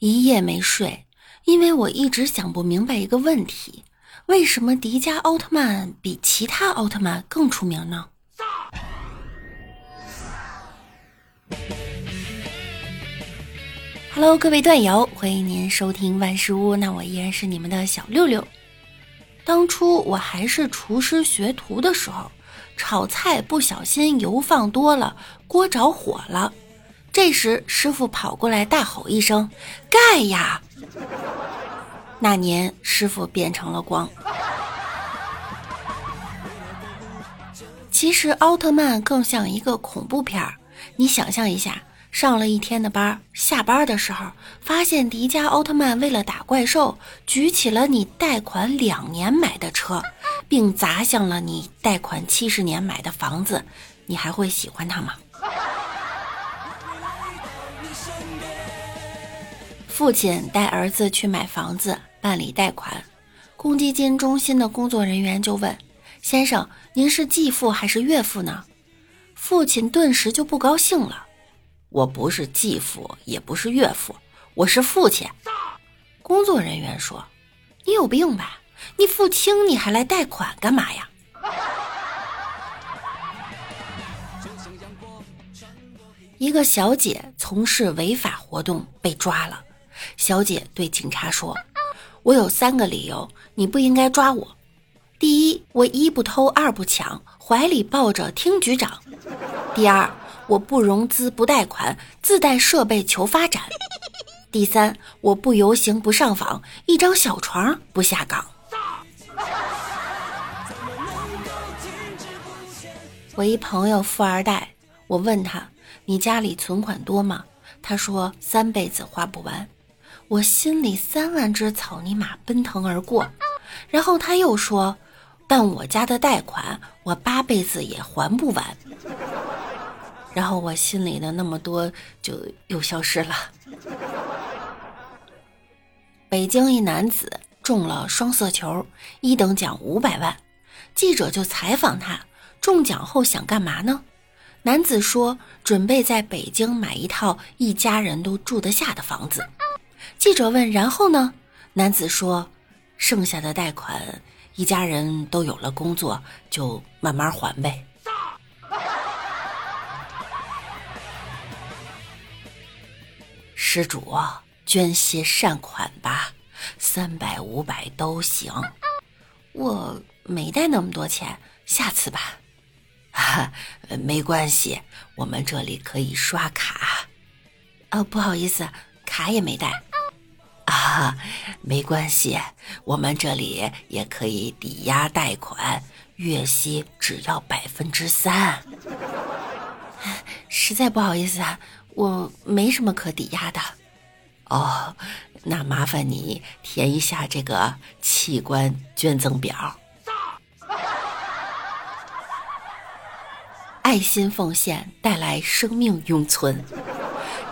一夜没睡，因为我一直想不明白一个问题：为什么迪迦奥特曼比其他奥特曼更出名呢？Hello，各位段友，欢迎您收听万事屋，那我依然是你们的小六六。当初我还是厨师学徒的时候，炒菜不小心油放多了，锅着火了。这时，师傅跑过来大吼一声：“盖呀！”那年，师傅变成了光。其实，奥特曼更像一个恐怖片儿。你想象一下，上了一天的班，下班的时候，发现迪迦奥特曼为了打怪兽，举起了你贷款两年买的车，并砸向了你贷款七十年买的房子，你还会喜欢他吗？父亲带儿子去买房子办理贷款，公积金中心的工作人员就问：“先生，您是继父还是岳父呢？”父亲顿时就不高兴了：“我不是继父，也不是岳父，我是父亲。”工作人员说：“你有病吧？你父亲你还来贷款干嘛呀？”一个小姐从事违法活动被抓了。小姐对警察说：“我有三个理由，你不应该抓我。第一，我一不偷，二不抢，怀里抱着听局长；第二，我不融资，不贷款，自带设备求发展；第三，我不游行，不上访，一张小床不下岗。”我一朋友富二代，我问他：“你家里存款多吗？”他说：“三辈子花不完。”我心里三万只草泥马奔腾而过，然后他又说：“但我家的贷款我八辈子也还不完。”然后我心里的那么多就又消失了。北京一男子中了双色球，一等奖五百万，记者就采访他：中奖后想干嘛呢？男子说：“准备在北京买一套一家人都住得下的房子。”记者问：“然后呢？”男子说：“剩下的贷款，一家人都有了工作，就慢慢还呗。”施主，捐些善款吧，三百五百都行。我没带那么多钱，下次吧。哈，没关系，我们这里可以刷卡。哦，不好意思，卡也没带。啊，没关系，我们这里也可以抵押贷款，月息只要百分之三。实在不好意思啊，我没什么可抵押的。哦，那麻烦你填一下这个器官捐赠表。爱心奉献带来生命永存，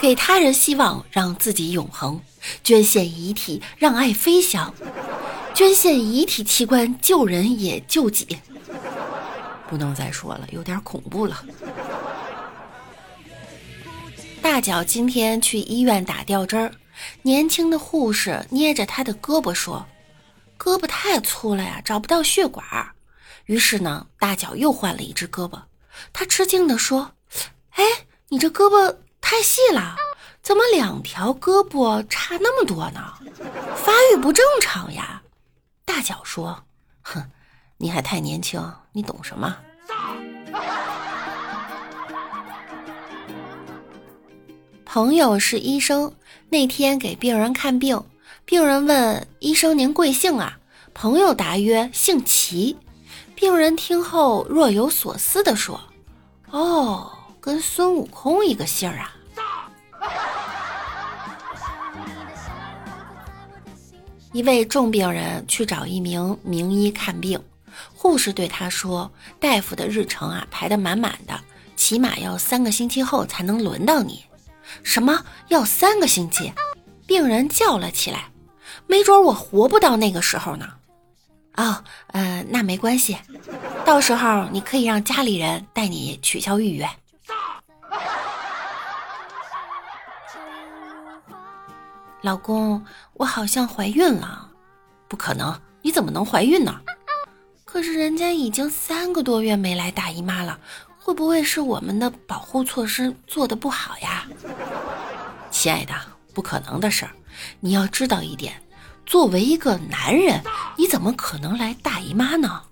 给他人希望，让自己永恒。捐献遗体，让爱飞翔；捐献遗体器官，救人也救己。不能再说了，有点恐怖了。大脚今天去医院打吊针儿，年轻的护士捏着他的胳膊说：“胳膊太粗了呀，找不到血管。”于是呢，大脚又换了一只胳膊。他吃惊地说：“哎，你这胳膊太细了。”怎么两条胳膊差那么多呢？发育不正常呀！大脚说：“哼，你还太年轻，你懂什么？”朋友是医生，那天给病人看病，病人问医生：“您贵姓啊？”朋友答曰：“姓齐。”病人听后若有所思地说：“哦，跟孙悟空一个姓啊。”一位重病人去找一名名医看病，护士对他说：“大夫的日程啊排得满满的，起码要三个星期后才能轮到你。”什么要三个星期？病人叫了起来：“没准我活不到那个时候呢。”哦，呃，那没关系，到时候你可以让家里人带你取消预约。老公，我好像怀孕了。不可能，你怎么能怀孕呢？可是人家已经三个多月没来大姨妈了，会不会是我们的保护措施做的不好呀？亲爱的，不可能的事儿。你要知道一点，作为一个男人，你怎么可能来大姨妈呢？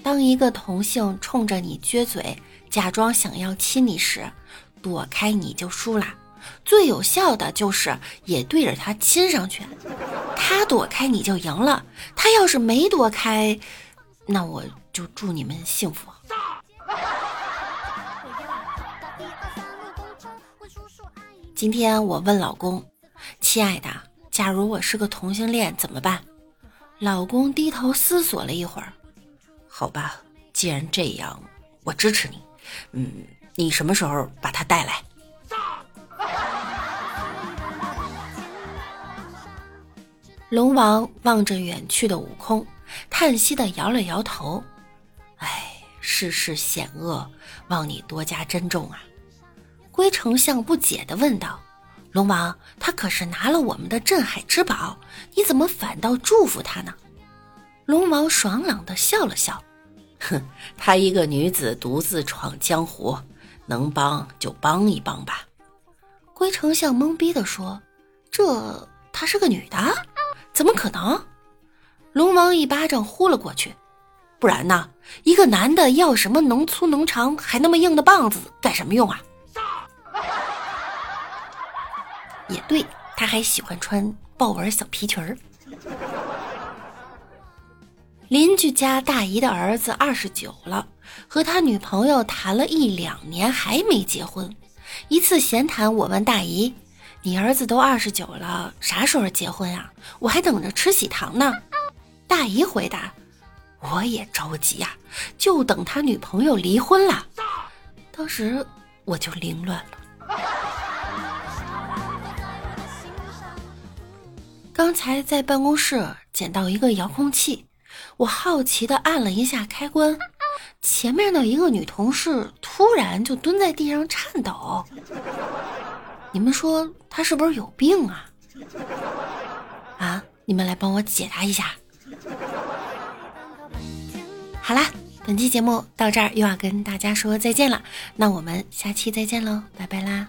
当一个同性冲着你撅嘴，假装想要亲你时，躲开你就输了。最有效的就是也对着他亲上去，他躲开你就赢了。他要是没躲开，那我就祝你们幸福。今天我问老公：“亲爱的，假如我是个同性恋怎么办？”老公低头思索了一会儿：“好吧，既然这样，我支持你。嗯，你什么时候把他带来？”龙王望着远去的悟空，叹息的摇了摇头：“哎，世事险恶，望你多加珍重啊。”龟丞相不解的问道：“龙王，他可是拿了我们的镇海之宝，你怎么反倒祝福他呢？”龙王爽朗的笑了笑：“哼，她一个女子独自闯江湖，能帮就帮一帮吧。”龟丞相懵逼的说：“这她是个女的？”怎么可能？龙王一巴掌呼了过去，不然呢？一个男的要什么能粗能长还那么硬的棒子干什么用啊？也对，他还喜欢穿豹纹小皮裙儿。邻居家大姨的儿子二十九了，和他女朋友谈了一两年还没结婚。一次闲谈，我问大姨。你儿子都二十九了，啥时候结婚呀？我还等着吃喜糖呢。大姨回答：“我也着急呀，就等他女朋友离婚了。”当时我就凌乱了。刚才在办公室捡到一个遥控器，我好奇的按了一下开关，前面的一个女同事突然就蹲在地上颤抖。你们说她是不是有病啊？啊！你们来帮我解答一下。好啦，本期节目到这儿又要跟大家说再见了，那我们下期再见喽，拜拜啦。